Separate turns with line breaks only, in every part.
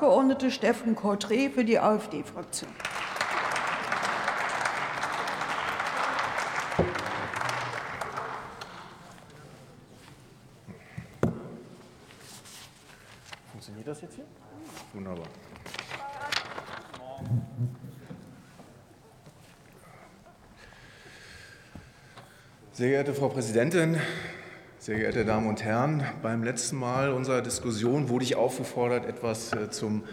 Abgeordnete Steffen Cortré für die AfD-Fraktion.
Funktioniert das jetzt hier? Wunderbar. Sehr geehrte Frau Präsidentin, sehr geehrte Damen und Herren, beim letzten Mal unserer Diskussion wurde ich aufgefordert, etwas äh, zum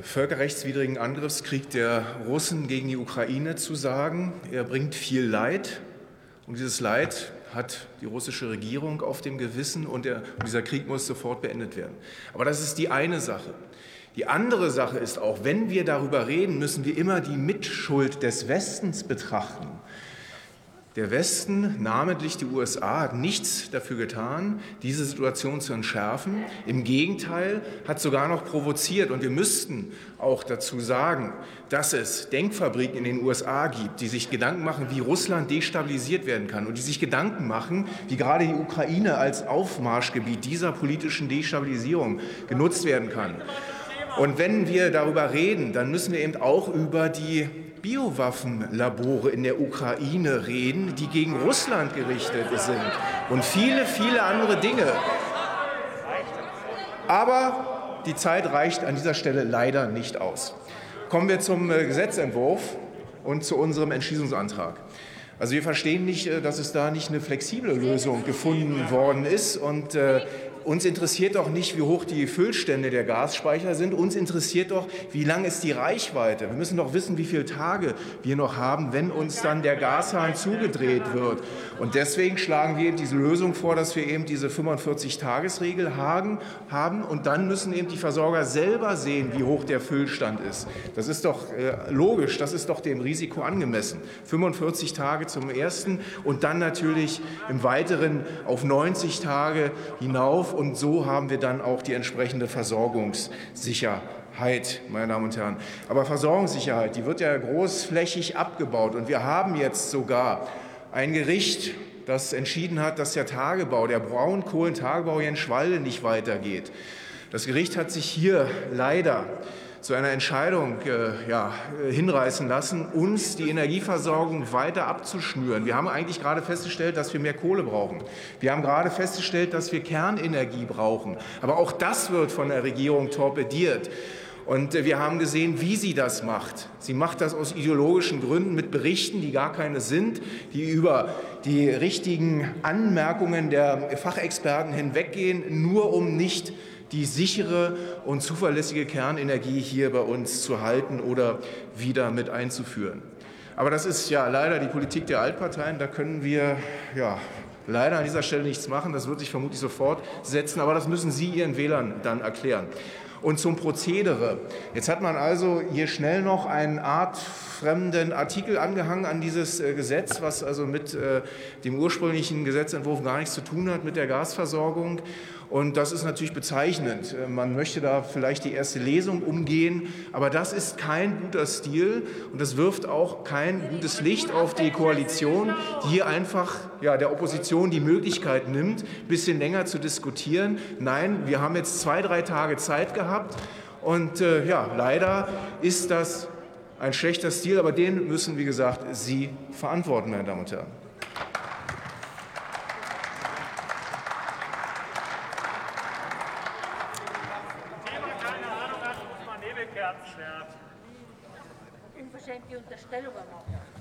völkerrechtswidrigen Angriffskrieg der Russen gegen die Ukraine zu sagen. Er bringt viel Leid und dieses Leid hat die russische Regierung auf dem Gewissen und, der, und dieser Krieg muss sofort beendet werden. Aber das ist die eine Sache. Die andere Sache ist auch, wenn wir darüber reden, müssen wir immer die Mitschuld des Westens betrachten. Der Westen, namentlich die USA, hat nichts dafür getan, diese Situation zu entschärfen. Im Gegenteil, hat sogar noch provoziert. Und wir müssten auch dazu sagen, dass es Denkfabriken in den USA gibt, die sich Gedanken machen, wie Russland destabilisiert werden kann und die sich Gedanken machen, wie gerade die Ukraine als Aufmarschgebiet dieser politischen Destabilisierung genutzt werden kann. Und wenn wir darüber reden, dann müssen wir eben auch über die Biowaffenlabore in der Ukraine reden, die gegen Russland gerichtet sind und viele, viele andere Dinge. Aber die Zeit reicht an dieser Stelle leider nicht aus. Kommen wir zum äh, Gesetzentwurf und zu unserem Entschließungsantrag. Also wir verstehen nicht, äh, dass es da nicht eine flexible Lösung gefunden worden ist. Und äh, uns interessiert doch nicht, wie hoch die Füllstände der Gasspeicher sind. Uns interessiert doch, wie lang ist die Reichweite. Wir müssen doch wissen, wie viele Tage wir noch haben, wenn uns dann der Gashahn zugedreht wird. Und deswegen schlagen wir eben diese Lösung vor, dass wir eben diese 45-Tages-Regel haben. Und dann müssen eben die Versorger selber sehen, wie hoch der Füllstand ist. Das ist doch äh, logisch. Das ist doch dem Risiko angemessen. 45 Tage zum ersten und dann natürlich im Weiteren auf 90 Tage hinauf und so haben wir dann auch die entsprechende Versorgungssicherheit, meine Damen und Herren. Aber Versorgungssicherheit, die wird ja großflächig abgebaut und wir haben jetzt sogar ein Gericht, das entschieden hat, dass der Tagebau, der Braunkohlentagebau hier in Schwalde nicht weitergeht. Das Gericht hat sich hier leider zu einer Entscheidung äh, ja, hinreißen lassen, uns die Energieversorgung weiter abzuschnüren. Wir haben eigentlich gerade festgestellt, dass wir mehr Kohle brauchen. Wir haben gerade festgestellt, dass wir Kernenergie brauchen. Aber auch das wird von der Regierung torpediert. Und äh, wir haben gesehen, wie sie das macht. Sie macht das aus ideologischen Gründen mit Berichten, die gar keine sind, die über die richtigen Anmerkungen der Fachexperten hinweggehen, nur um nicht die sichere und zuverlässige Kernenergie hier bei uns zu halten oder wieder mit einzuführen. Aber das ist ja leider die Politik der Altparteien. Da können wir ja, leider an dieser Stelle nichts machen. Das wird sich vermutlich sofort setzen. Aber das müssen Sie Ihren Wählern dann erklären. Und zum Prozedere. Jetzt hat man also hier schnell noch einen artfremden Artikel angehangen an dieses äh, Gesetz, was also mit äh, dem ursprünglichen Gesetzentwurf gar nichts zu tun hat mit der Gasversorgung. Und das ist natürlich bezeichnend. Äh, man möchte da vielleicht die erste Lesung umgehen, aber das ist kein guter Stil und das wirft auch kein gutes Licht auf die Koalition, die hier einfach ja, der Opposition die Möglichkeit nimmt, ein bisschen länger zu diskutieren. Nein, wir haben jetzt zwei, drei Tage Zeit gehabt und äh, ja, leider ist das ein schlechter Stil, aber den müssen, wie gesagt, Sie verantworten, meine Damen und Herren.
Unverschämt die Unterstellungen machen.